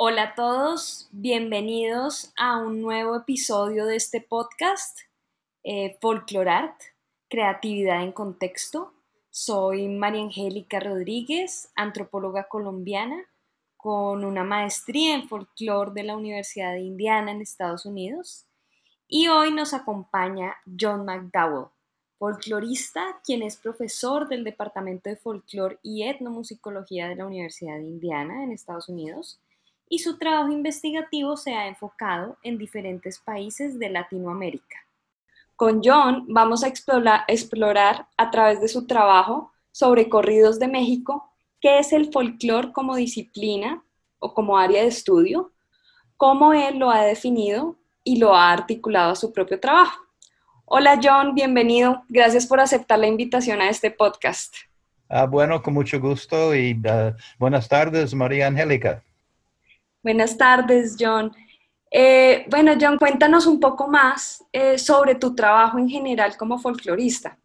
Hola a todos, bienvenidos a un nuevo episodio de este podcast, eh, Folklorart, Creatividad en Contexto. Soy María Angélica Rodríguez, antropóloga colombiana, con una maestría en folclore de la Universidad de Indiana en Estados Unidos. Y hoy nos acompaña John McDowell, folclorista, quien es profesor del Departamento de Folclore y Etnomusicología de la Universidad de Indiana en Estados Unidos y su trabajo investigativo se ha enfocado en diferentes países de Latinoamérica. Con John vamos a explorar, a través de su trabajo sobre corridos de México qué es el folclore como disciplina o como área de estudio, cómo él lo ha definido y lo ha articulado a su propio trabajo. Hola John, bienvenido. Gracias por aceptar la invitación a este podcast. Ah, bueno, con mucho gusto y ah, buenas tardes, María Angélica. Buenas tardes, John. Eh, bueno, John, cuéntanos un poco más eh, sobre tu trabajo en general como folclorista.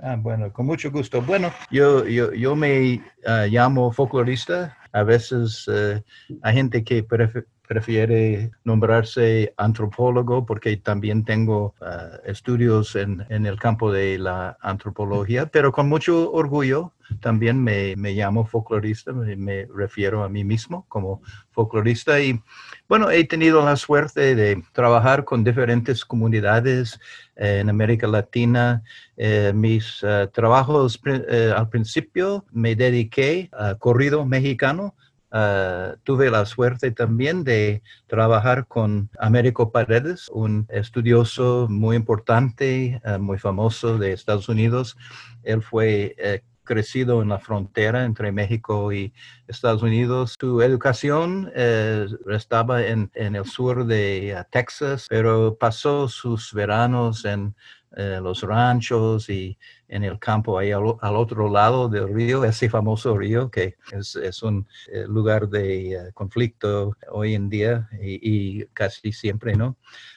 Ah, bueno, con mucho gusto. Bueno, yo, yo, yo me ah, llamo folclorista. A veces eh, hay gente que prefiere prefiere nombrarse antropólogo porque también tengo ah, estudios en, en, el campo de la antropología, pero con mucho orgullo también me, me llamo folclorista, me, refiero a mí mismo como folclorista y bueno, he tenido la suerte de trabajar con diferentes comunidades eh, en América Latina. Eh, mis ah, trabajos eh, al principio me dediqué a corrido mexicano Ah, tuve la suerte también de trabajar con Américo Paredes, un estudioso muy importante, ah, muy famoso de Estados Unidos. Él fue eh, crecido en la frontera entre México y Estados Unidos. Su educación eh, estaba en, en, el sur de ah, Texas, pero pasó sus veranos en eh, los ranchos y en el campo ahí al, otro lado del río, ese famoso río que es, es un eh, lugar de eh, conflicto hoy en día y, casi siempre, ¿no?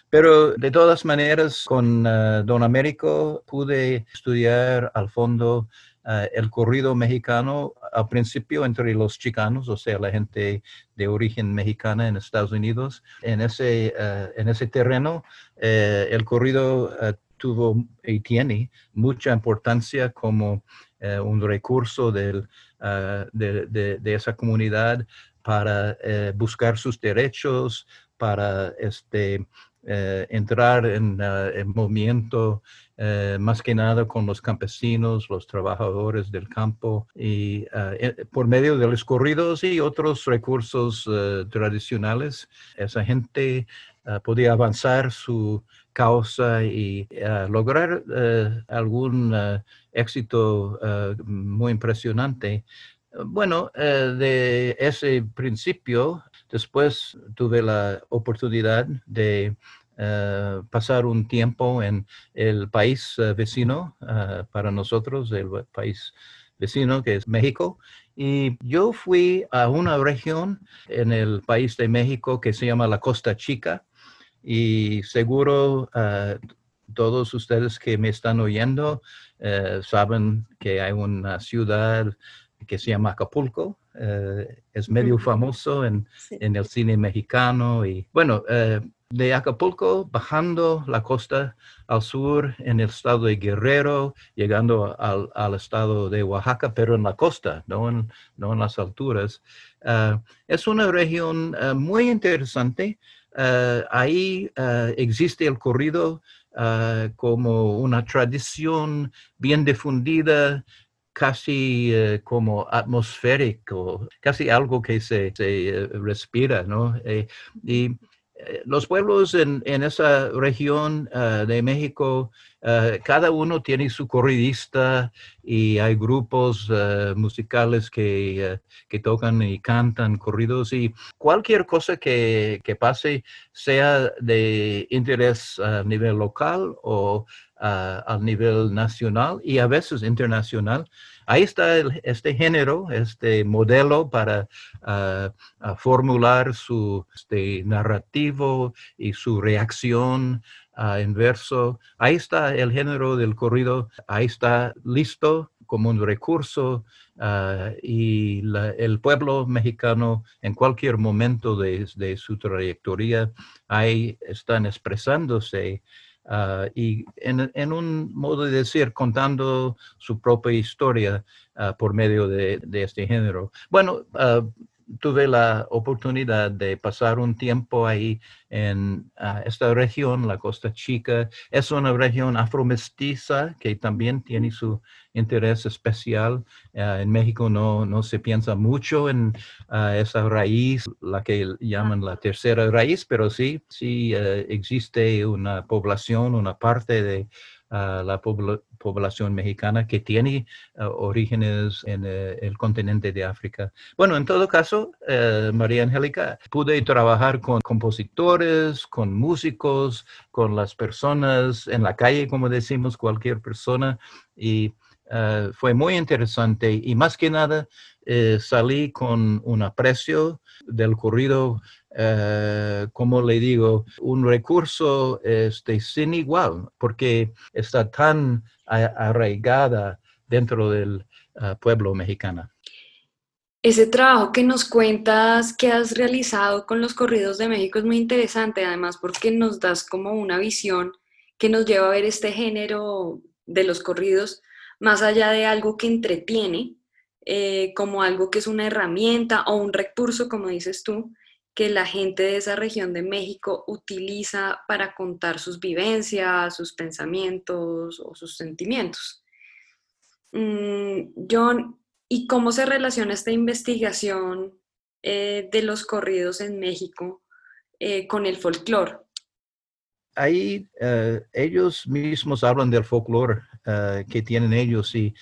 Pero de todas maneras, con Don Américo pude estudiar al fondo el corrido mexicano al principio entre los chicanos, o sea, la gente de origen mexicana en Estados Unidos. En ese, en ese terreno, el corrido tuvo y tiene mucha importancia como eh, un recurso ah, de, esa comunidad para eh, buscar sus derechos, para este, eh, entrar en, el movimiento más que nada con los campesinos, los trabajadores del campo y ah, por medio de los corridos y otros recursos tradicionales, esa gente ah, podía avanzar su causa y eh, lograr eh, algún eh, éxito muy impresionante. Bueno, de ese principio, después tuve la oportunidad de pasar un tiempo en el país vecino para nosotros, el país vecino que es México. Y yo fui a una región en el país de México que se llama la Costa Chica y seguro ah, todos ustedes que me están oyendo eh, saben que hay una ciudad que se llama Acapulco. Eh, es medio famoso en, en, el cine mexicano y bueno, eh, de Acapulco bajando la costa al sur en el estado de Guerrero, llegando al, al estado de Oaxaca, pero en la costa, no en, no en las alturas. Es una región muy interesante ahí eh, existe el corrido eh, como una tradición bien difundida, casi como atmosférico, casi algo que se, se respira, ¿no? y los pueblos en, esa región eh, de México, eh, cada uno tiene su corridista y hay grupos eh, musicales que, tocan y cantan corridos y cualquier cosa que, que pase, sea de interés a nivel local o a nivel nacional y a veces internacional. Ahí está este género, este modelo para ah, formular su este, narrativo y su reacción en verso. Ahí está el género del corrido, ahí está listo como un recurso ah, y el pueblo mexicano en cualquier momento de, su trayectoria ahí están expresándose ah, y en, un modo de decir, contando su propia historia por medio de, de, este género. Bueno, tuve la oportunidad de pasar un tiempo ahí en ah, esta región, la Costa Chica. Es una región afromestiza que también tiene su interés especial. Ah, en México no, no, se piensa mucho en ah, esa raíz, la que llaman la tercera raíz, pero sí, sí eh, existe una población, una parte de la población mexicana que tiene eh, orígenes en eh, el continente de África. Bueno, en todo caso, eh, María Angélica, pude trabajar con compositores, con músicos, con las personas en la calle, como decimos, cualquier persona, y fue muy interesante y más que nada salí con un aprecio del corrido eh, como le digo, un recurso este, sin igual, porque está tan arraigada dentro del eh, pueblo mexicano. Ese trabajo que nos cuentas que has realizado con los corridos de México es muy interesante, además porque nos das como una visión que nos lleva a ver este género de los corridos más allá de algo que entretiene, eh, como algo que es una herramienta o un recurso, como dices tú, que la gente de esa región de México utiliza para contar sus vivencias, sus pensamientos o sus sentimientos. Mm, John, ¿y cómo se relaciona esta investigación eh, de los corridos en México eh, con el folclore? ahí ellos mismos hablan del folclore eh, que tienen ellos y,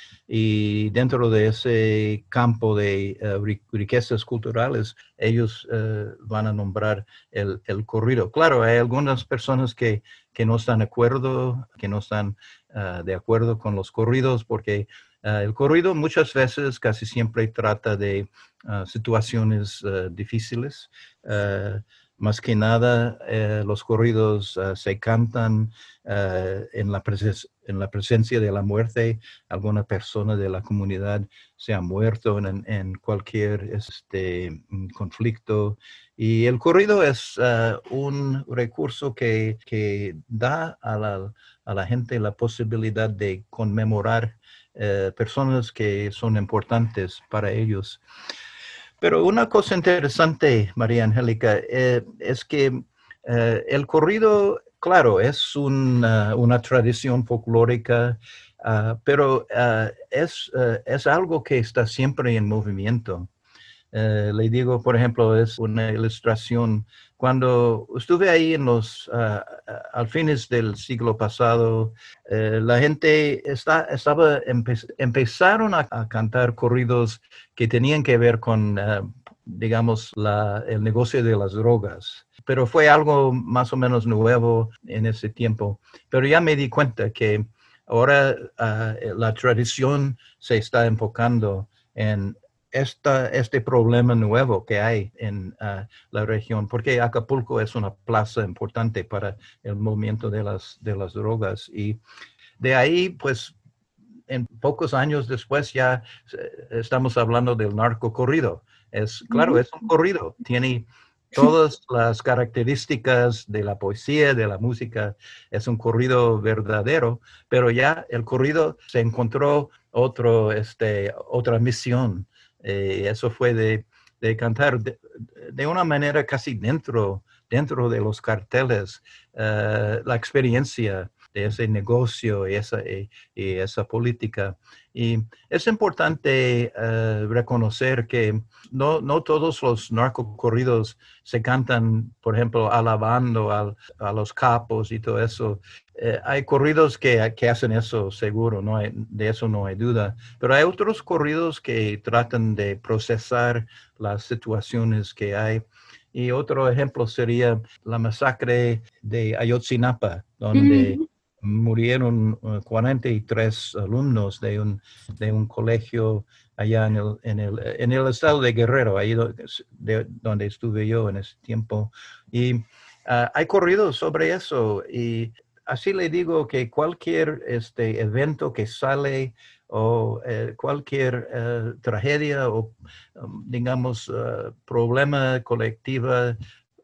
dentro de ese campo de eh, riquezas culturales, ellos van a nombrar el, el, corrido. Claro, hay algunas personas que, que, no están de acuerdo, que no están de acuerdo con los corridos porque el corrido muchas veces, casi siempre trata de situaciones difíciles más que nada, eh, los corridos eh, se cantan eh, en, la en, la presencia de la muerte. Alguna persona de la comunidad se ha muerto en, cualquier este, mm, conflicto. Y el corrido es un recurso que, que da a la, a la, gente la posibilidad de conmemorar personas que son importantes para ellos. Pero una cosa interesante, María Angélica, eh, es que eh, el corrido, claro, es una, tradición folclórica, ah, pero ah, es, eh, es, algo que está siempre en movimiento. le digo, por ejemplo, es una ilustración. Cuando estuve ahí en los, ah, al fines del siglo pasado, la gente estaba, empezaron a, a cantar corridos que tenían que ver con, eh, digamos, el negocio de las drogas. Pero fue algo más o menos nuevo en ese tiempo. Pero ya me di cuenta que ahora ah, la tradición se está enfocando en esta, este problema nuevo que hay en ah, la región, porque Acapulco es una plaza importante para el movimiento de las, de las drogas. Y de ahí, pues, en pocos años después ya eh, estamos hablando del narco corrido. Es, claro, es un corrido, tiene todas las características de la poesía, de la música, es un corrido verdadero, pero ya el corrido se encontró otro, este, otra misión. Eh, eso fue de, cantar de, una manera casi dentro, dentro de los carteles, eh, la experiencia de ese negocio y esa, y, esa política. Y es importante eh, reconocer que no, no, todos los narcocorridos se cantan, por ejemplo, alabando a los capos y todo eso. Eh, hay corridos que, que, hacen eso, seguro, no de eso no hay duda, pero hay otros corridos que tratan de procesar las situaciones que hay. Y otro ejemplo sería la masacre de Ayotzinapa, donde murieron 43 uh, alumnos de un, de un colegio allá en el, en, el, en el estado de Guerrero, ahí donde estuve yo en ese tiempo. Y uh, hay corridos sobre eso y así le digo que cualquier este, evento que sale o eh, cualquier eh, tragedia o, um, digamos, problema colectivo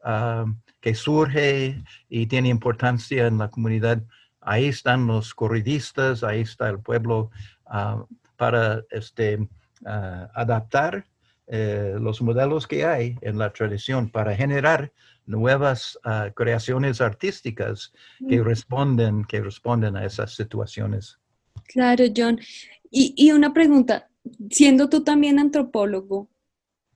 uh, que surge y tiene importancia en la comunidad, ahí están los corridistas, ahí está el pueblo uh, para este, adaptar eh, los modelos que hay en la tradición para generar nuevas creaciones artísticas que mm. responden, que responden a esas situaciones. Claro, John. Y, una pregunta, siendo tú también antropólogo,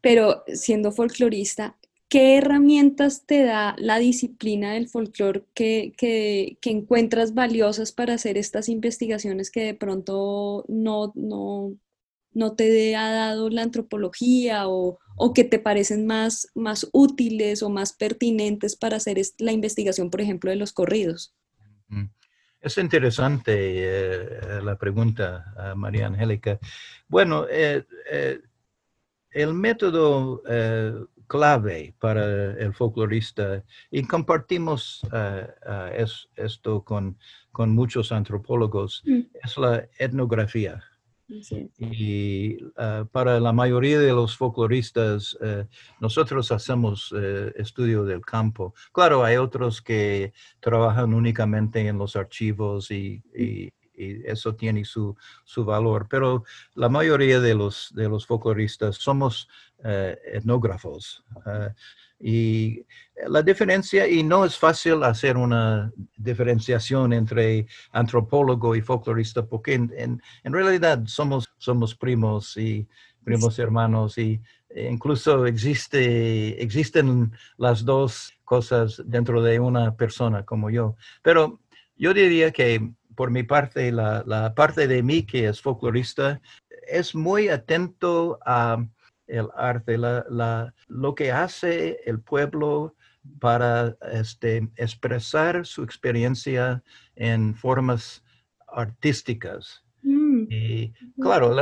pero siendo folclorista, ¿qué herramientas te da la disciplina del folclore que, que, encuentras valiosas para hacer estas investigaciones que de pronto no, no, no te ha dado la antropología o, o, que te parecen más, más útiles o más pertinentes para hacer la investigación, por ejemplo, de los corridos? Es interesante eh, la pregunta, María Angélica. Bueno, eh, eh, el método clave para el folclorista, y compartimos esto con, con, muchos antropólogos, mm. es la etnografía. Y ah, para la mayoría de los folcloristas, eh, nosotros hacemos estudio del campo. Claro, hay otros que trabajan únicamente en los archivos y, eso tiene su, su, valor, pero la mayoría de los, de los folcloristas somos eh, etnógrafos. Ah, y la diferencia, y no es fácil hacer una diferenciación entre antropólogo y folclorista, porque en, realidad somos, somos primos y primos hermanos y incluso existe, existen las dos cosas dentro de una persona como yo. Pero yo diría que por mi parte, la, la parte de mí que es folclorista, es muy atento a el arte, la, lo que hace el pueblo para este, expresar su experiencia en formas artísticas. Mm. Y claro,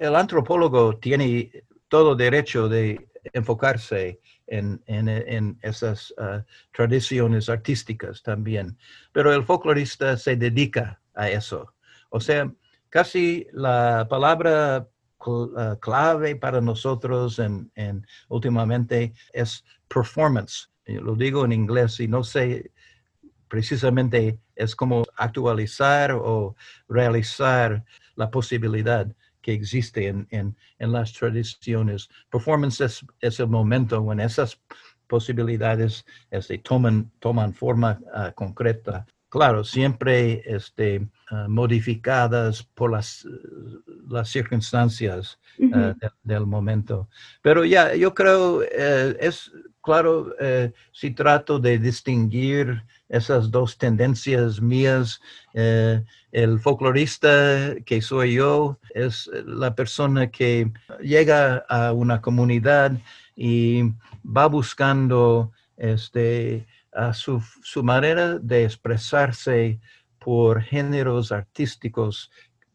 el, antropólogo tiene todo derecho de enfocarse en, esas ah, tradiciones artísticas también, pero el folclorista se dedica a eso. O sea, casi la palabra eh, clave para nosotros en, últimamente es performance. Lo digo en inglés y no sé precisamente es como actualizar o realizar la posibilidad que existe en, en, las tradiciones. Performance es, el momento en esas posibilidades este, toman, toman forma ah, concreta claro, siempre este, ah, modificadas por las, las circunstancias ah, del momento. Pero ya, yo creo, eh, es claro, eh, si trato de distinguir esas dos tendencias mías, eh, el folclorista que soy yo es la persona que llega a una comunidad y va buscando este, su, su, manera de expresarse por géneros artísticos.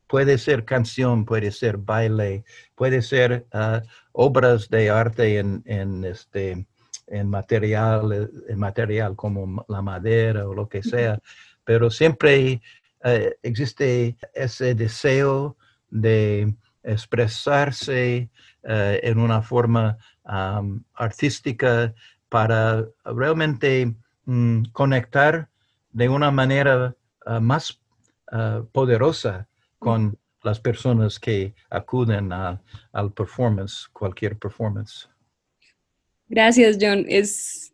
Puede ser canción, puede ser baile, puede ser ah, obras de arte en, en, este, en, material, en material como la madera o lo que sea, pero siempre eh, existe ese deseo de expresarse eh, en una forma artística para realmente Mm, conectar de una manera más ah, poderosa con las personas que acuden al performance, cualquier performance. Gracias, John. Es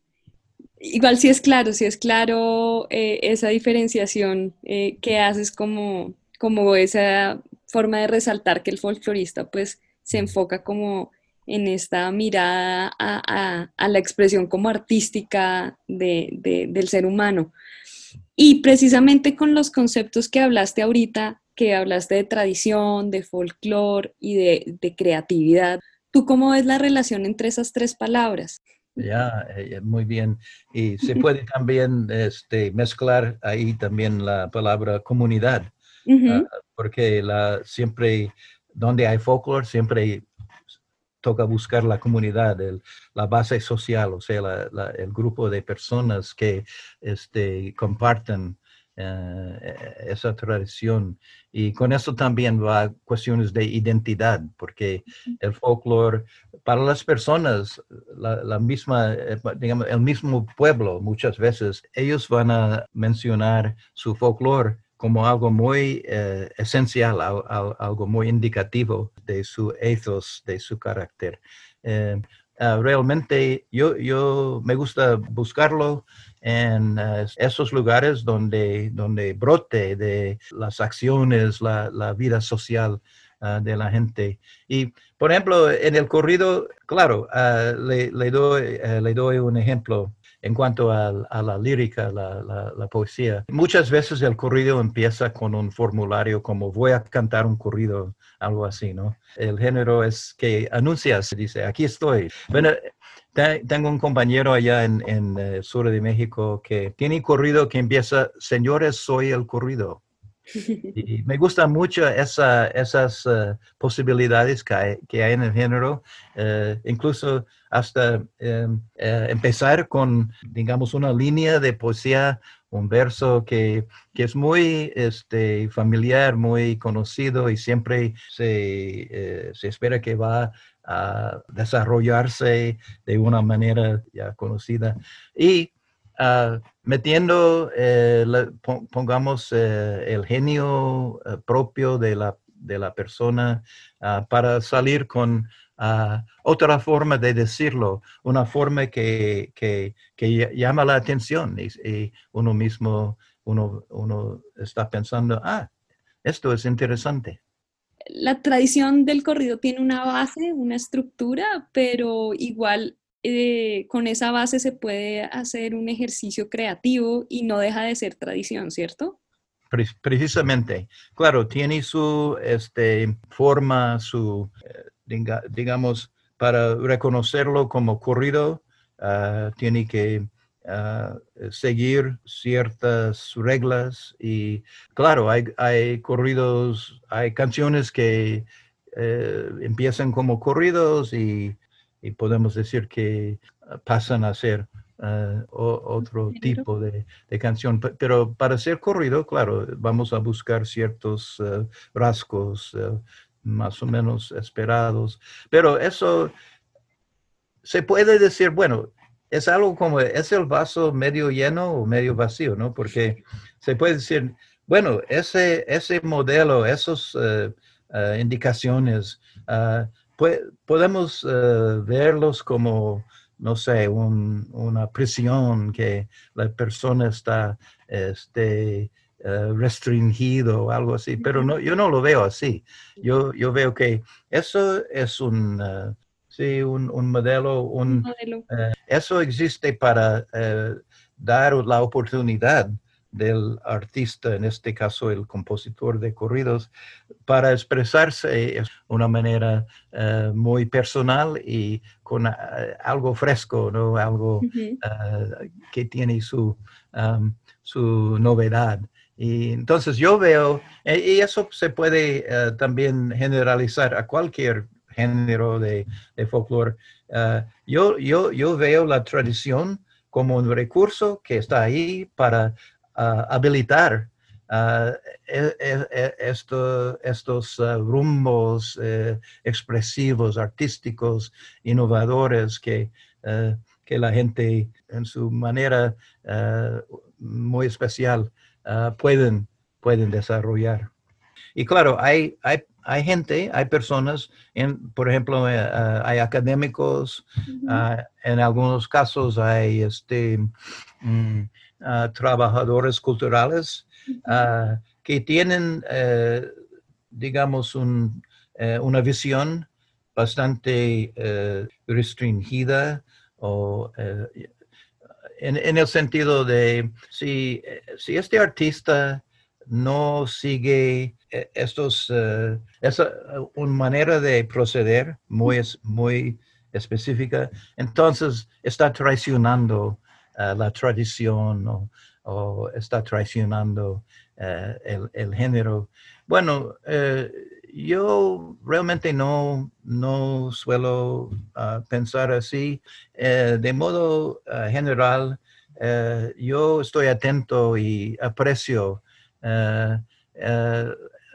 igual si es claro, si es claro eh, esa diferenciación eh, que haces como, como esa forma de resaltar que el folclorista pues se enfoca como en esta mirada a, la expresión como artística del ser humano. Y precisamente con los conceptos que hablaste ahorita, que hablaste de tradición, de folclore y de, creatividad, ¿tú cómo ves la relación entre esas tres palabras? Ya, eh, muy bien. Y se puede también este, mezclar ahí también la palabra comunidad, ah, porque la, siempre, donde hay folclore, siempre toca buscar la comunidad, la base social, o sea, el grupo de personas que este, comparten eh, esa tradición. Y con eso también va cuestiones de identidad, porque el folclore, para las personas, la, misma, eh, digamos, el mismo pueblo, muchas veces, ellos van a mencionar su folclore como algo muy eh, esencial, algo muy indicativo de su ethos, de su carácter. Ah, realmente yo, yo me gusta buscarlo en eh, esos lugares donde, donde brote de las acciones, la, la vida social ah, de la gente. Y, por ejemplo, en el corrido, claro, ah, le, le, doy, eh, le doy un ejemplo en cuanto a, la lírica, la, poesía. Muchas veces el corrido empieza con un formulario como voy a cantar un corrido, algo así, ¿no? El género es que anuncias, dice, aquí estoy. Bueno, tengo un compañero allá en, en el sur de México que tiene corrido que empieza, señores, soy el corrido. Y me gusta mucho esa, esas eh, posibilidades que hay, que hay, en el género, eh, incluso hasta em, eh, empezar con, digamos, una línea de poesía, un verso que, que es muy este, familiar, muy conocido y siempre se, se espera que va a desarrollarse de una manera ya conocida. Y Ah, metiendo, eh, pongamos, eh, el genio eh, propio de la, de la persona ah, para salir con ah, otra forma de decirlo, una forma que, que, llama la atención y, uno mismo, uno, uno está pensando, ah, esto es interesante la tradición del corrido tiene una base, una estructura, pero igual eh, con esa base se puede hacer un ejercicio creativo y no deja de ser tradición, ¿cierto? Precisamente, claro, tiene su este, forma, su, eh, digamos, para reconocerlo como corrido, ah, tiene que ah, seguir ciertas reglas y claro, hay, corridos, hay canciones que eh, empiezan como corridos y y podemos decir que ah, pasan a ser ah, otro tipo de, canción. Pero para ser corrido, claro, vamos a buscar ciertos ah, rasgos más o menos esperados. Pero eso se puede decir, bueno, es algo como, es el vaso medio lleno o medio vacío, ¿no? Porque se puede decir, bueno, ese, ese modelo, esas indicaciones, podemos eh, verlos como, no sé, una prisión que la persona está este, eh, restringido o algo así, pero no, yo no lo veo así. Yo, yo veo que eso es un, eh, sí, un, modelo, un, eso existe para dar la oportunidad del artista, en este caso el compositor de corridos, para expresarse de una manera eh, muy personal y con eh, algo fresco, ¿no? algo eh, que tiene su, um, su novedad. Y entonces yo veo, y eso se puede también generalizar a cualquier género de, de folclore. yo, yo, yo veo la tradición como un recurso que está ahí para habilitar e, e, e, estos rumbos eh, expresivos, artísticos, innovadores que, eh, que la gente en su manera eh, muy especial pueden, pueden desarrollar. Y claro, hay, hay, hay gente, hay personas, en, por ejemplo, hay académicos, en algunos casos hay este, trabajadores culturales que tienen, eh, digamos, eh, una visión bastante eh, restringida o en, el sentido de si, si este artista no sigue estos, esa una manera de proceder muy, muy específica, entonces está traicionando la tradición o, está traicionando eh, el, género. Bueno, eh, yo realmente no, no suelo ah, pensar así. Eh, de modo ah, general, yo estoy atento y aprecio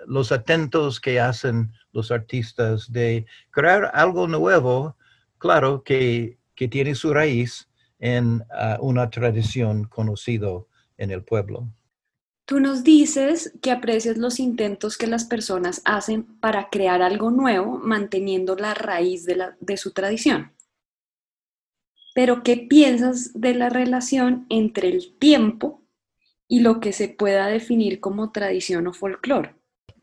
los atentos que hacen los artistas de crear algo nuevo, claro, que, tiene su raíz en ah, una tradición conocida en el pueblo. Tú nos dices que aprecias los intentos que las personas hacen para crear algo nuevo, manteniendo la raíz de, la, de su tradición. Pero, ¿qué piensas de la relación entre el tiempo y lo que se pueda definir como tradición o folclore?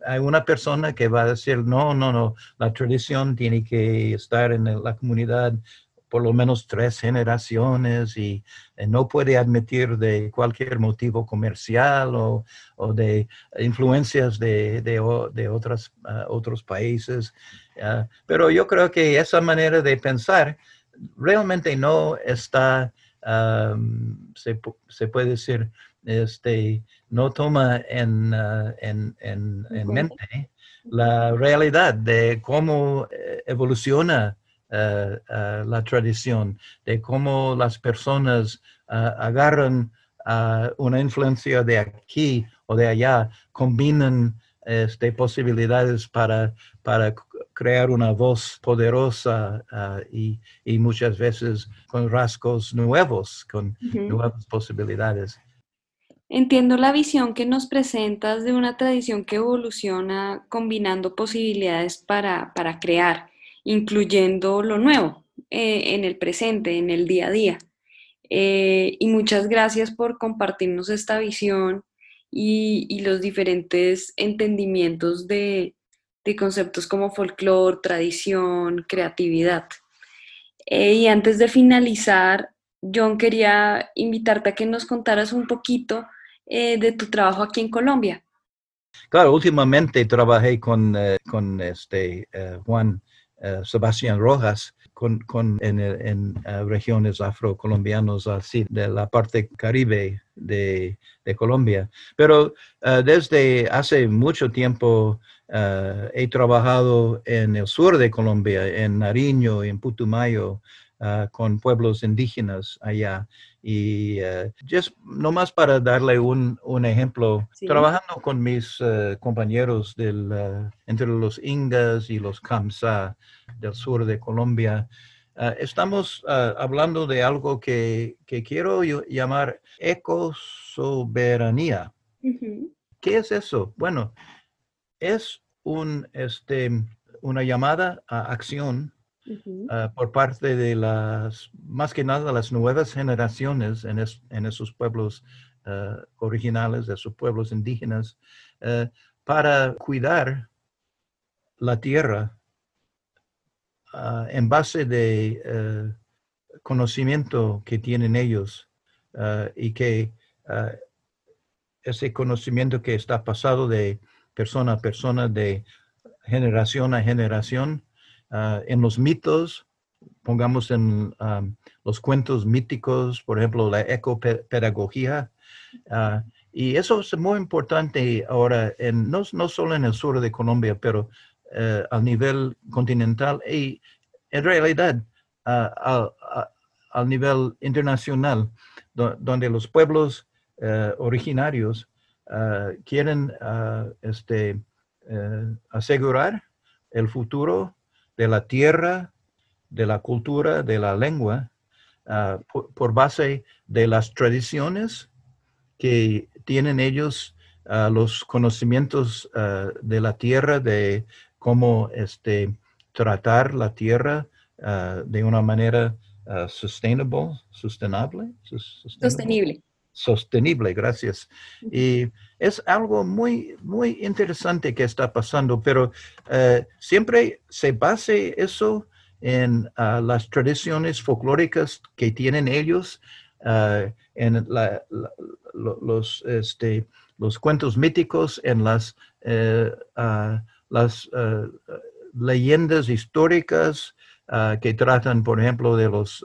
hay una persona que va a decir, no, no, no, la tradición tiene que estar en la comunidad por lo menos tres generaciones y, no puede admitir de cualquier motivo comercial o, de influencias de, de, otras, ah, otros países. Ah, pero yo creo que esa manera de pensar realmente no está, se, se, puede decir, este, no toma en, ah, en, mente la realidad de cómo eh, evoluciona eh, eh, la tradición, de cómo las personas agarran una influencia de aquí o de allá, combinan este, posibilidades para, para crear una voz poderosa y, muchas veces con rasgos nuevos, con nuevas posibilidades. Entiendo la visión que nos presentas de una tradición que evoluciona combinando posibilidades para, crear, incluyendo lo nuevo eh, en el presente, en el día a día. Eh, y muchas gracias por compartirnos esta visión y, los diferentes entendimientos de, conceptos como folclore, tradición, creatividad. Eh, y antes de finalizar, John, quería invitarte a que nos contaras un poquito de tu trabajo aquí en Colombia. Claro, últimamente trabajé con, con este, eh, Juan Sebastián Rojas con, con en, en regiones afrocolombianas así de la parte caribe de, de Colombia. Pero desde hace mucho tiempo he trabajado en el sur de Colombia, en Nariño, en Putumayo, con pueblos indígenas allá. Y uh, just nomás para darle un, un ejemplo, trabajando con mis eh, compañeros del, eh, entre los Ingas y los Kamsa del sur de Colombia, estamos hablando de algo que, que quiero llamar ecosoberanía. ¿Qué es eso? Bueno, es un, este, una llamada a acción Ah, por parte de las, más que nada, las nuevas generaciones en, en esos pueblos ah, originales, de esos pueblos indígenas, eh, para cuidar la tierra ah, en base de eh, conocimiento que tienen ellos y que ese conocimiento que está pasado de persona a persona, de generación a generación, Ah, en los mitos, pongamos en los cuentos míticos, por ejemplo, la ecopedagogía. Uh, y eso es muy importante ahora, en, no, no, solo en el sur de Colombia, pero uh, a nivel continental y en realidad al, al, nivel internacional, donde los pueblos eh, originarios quieren este, asegurar el futuro de la tierra, de la cultura, de la lengua, ah, por, base de las tradiciones que tienen ellos, ah, los conocimientos ah, de la tierra, de cómo este, tratar la tierra de una manera sustainable, sostenible. Sostenible, gracias. Y es algo muy, muy interesante que está pasando, pero eh, siempre se base eso en ah, las tradiciones folclóricas que tienen ellos, ah, en los, este, los cuentos míticos, en las, eh, ah, las leyendas históricas que tratan, por ejemplo, de los,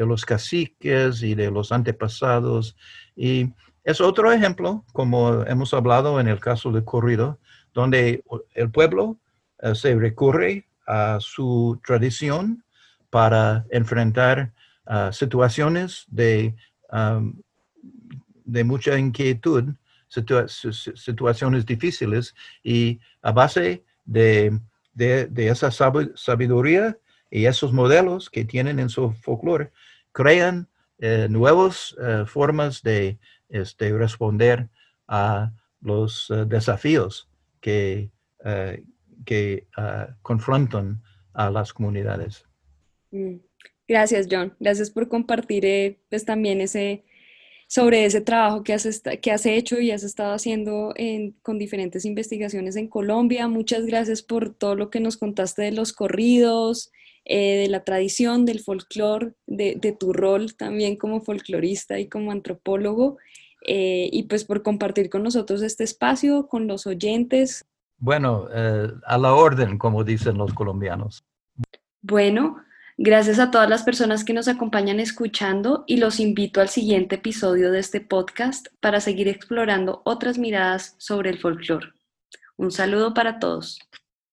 de los caciques y de los antepasados. Y es otro ejemplo, como hemos hablado en el caso de corrido, donde el pueblo eh, se recurre a su tradición para enfrentar ah, situaciones de de mucha inquietud, situaciones difíciles, y a base de, esa sabiduría y esos modelos que tienen en su folclore, crean eh, nuevas eh, formas de este, responder a los eh, desafíos que, que confrontan a las comunidades. Mm. Gracias, John. Gracias por compartir pues, también ese, sobre ese trabajo que has, que has hecho y has estado haciendo con diferentes investigaciones en Colombia. Muchas gracias por todo lo que nos contaste de los corridos, eh, de la tradición, del folclore, de, tu rol también como folclorista y como antropólogo, eh, y pues por compartir con nosotros este espacio, con los oyentes. Bueno, eh, a la orden, como dicen los colombianos. Bueno, Gracias a todas las personas que nos acompañan escuchando y los invito al siguiente episodio de este podcast para seguir explorando otras miradas sobre el folclore. Un saludo para todos.